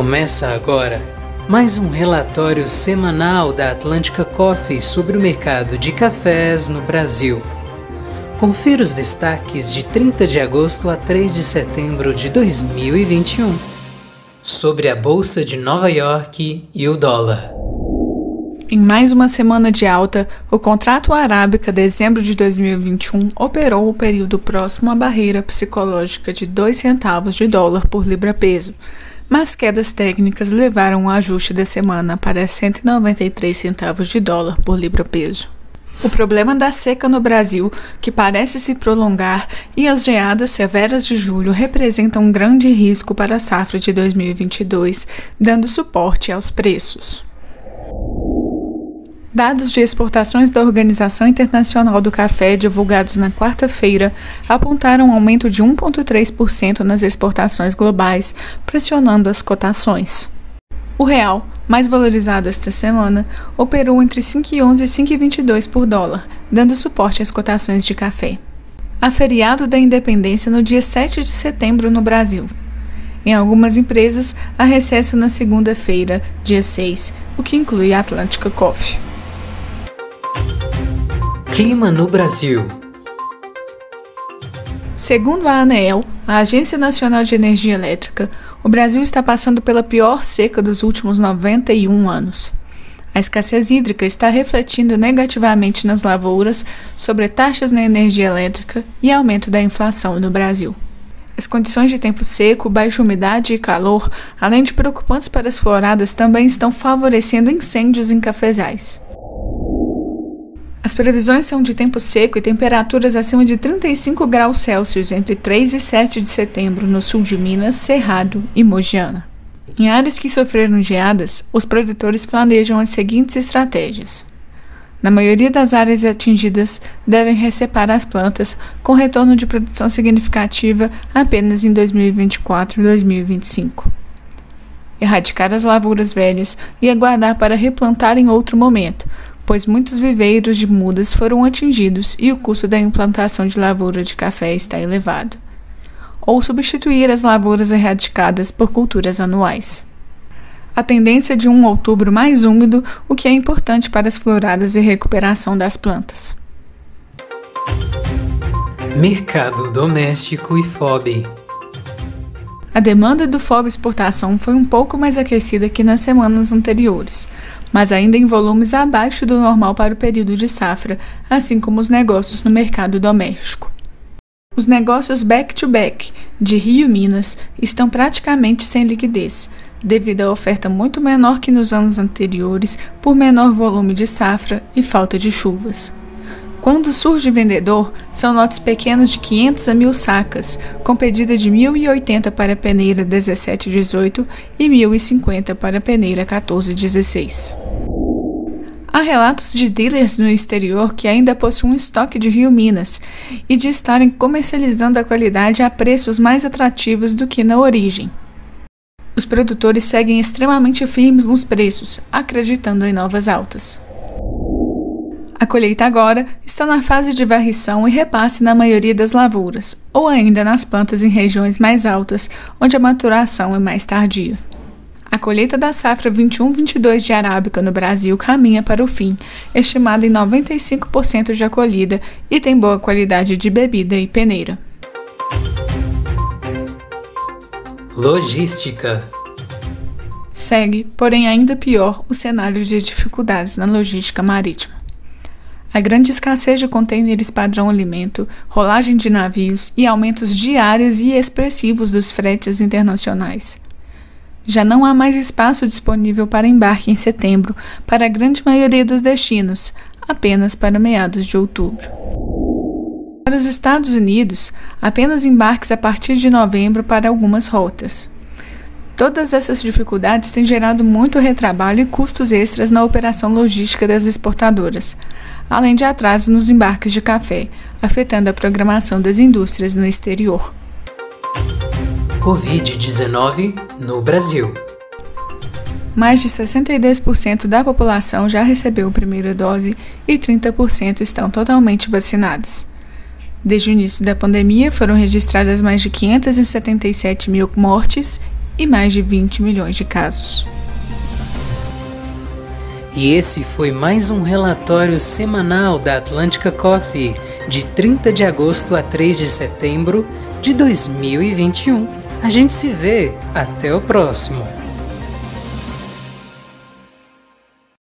Começa agora mais um relatório semanal da Atlântica Coffee sobre o mercado de cafés no Brasil. Confira os destaques de 30 de agosto a 3 de setembro de 2021 sobre a Bolsa de Nova York e o dólar. Em mais uma semana de alta, o contrato arábica dezembro de 2021 operou o período próximo à barreira psicológica de 2 centavos de dólar por libra-peso, mas quedas técnicas levaram o ajuste da semana para 193 centavos de dólar por libra-peso. O problema da seca no Brasil, que parece se prolongar, e as geadas severas de julho representam um grande risco para a safra de 2022, dando suporte aos preços. Dados de exportações da Organização Internacional do Café, divulgados na quarta-feira, apontaram um aumento de 1,3% nas exportações globais, pressionando as cotações. O real, mais valorizado esta semana, operou entre 5,11 e 5,22 por dólar, dando suporte às cotações de café. Há feriado da independência no dia 7 de setembro no Brasil. Em algumas empresas, há recesso na segunda-feira, dia 6, o que inclui a Atlântica Coffee. Clima no Brasil. Segundo a ANEEL, a Agência Nacional de Energia Elétrica, o Brasil está passando pela pior seca dos últimos 91 anos. A escassez hídrica está refletindo negativamente nas lavouras, sobre taxas na energia elétrica e aumento da inflação no Brasil. As condições de tempo seco, baixa umidade e calor, além de preocupantes para as floradas, também estão favorecendo incêndios em cafezais. As previsões são de tempo seco e temperaturas acima de 35 graus Celsius entre 3 e 7 de setembro no sul de Minas, Cerrado e Mogiana. Em áreas que sofreram geadas, os produtores planejam as seguintes estratégias. Na maioria das áreas atingidas, devem reseparar as plantas, com retorno de produção significativa apenas em 2024 e 2025. Erradicar as lavouras velhas e aguardar para replantar em outro momento, pois muitos viveiros de mudas foram atingidos e o custo da implantação de lavoura de café está elevado. Ou substituir as lavouras erradicadas por culturas anuais. A tendência de um outubro mais úmido, o que é importante para as floradas e recuperação das plantas. Mercado doméstico e FOB. A demanda do FOB exportação foi um pouco mais aquecida que nas semanas anteriores, mas ainda em volumes abaixo do normal para o período de safra, assim como os negócios no mercado doméstico. Os negócios back-to-back -back de Rio Minas estão praticamente sem liquidez, devido à oferta muito menor que nos anos anteriores por menor volume de safra e falta de chuvas. Quando surge vendedor, são lotes pequenos de 500 a 1.000 sacas, com pedida de 1.080 para a peneira 1718 e 1.050 para a peneira 1416. Há relatos de dealers no exterior que ainda possuem estoque de Rio Minas e de estarem comercializando a qualidade a preços mais atrativos do que na origem. Os produtores seguem extremamente firmes nos preços, acreditando em novas altas. A colheita agora está na fase de varrição e repasse na maioria das lavouras, ou ainda nas plantas em regiões mais altas, onde a maturação é mais tardia. A colheita da safra 21-22 de arábica no Brasil caminha para o fim, estimada em 95% de acolhida e tem boa qualidade de bebida e peneira. Logística Segue, porém ainda pior, o cenário de dificuldades na logística marítima. A grande escassez de contêineres padrão alimento, rolagem de navios e aumentos diários e expressivos dos fretes internacionais. Já não há mais espaço disponível para embarque em setembro para a grande maioria dos destinos, apenas para meados de outubro. Para os Estados Unidos, apenas embarques a partir de novembro para algumas rotas. Todas essas dificuldades têm gerado muito retrabalho e custos extras na operação logística das exportadoras, além de atrasos nos embarques de café, afetando a programação das indústrias no exterior. Covid-19 no Brasil. Mais de 62% da população já recebeu a primeira dose e 30% estão totalmente vacinados. Desde o início da pandemia, foram registradas mais de 577 mil mortes e mais de 20 milhões de casos. E esse foi mais um relatório semanal da Atlântica Coffee, de 30 de agosto a 3 de setembro de 2021. A gente se vê, até o próximo!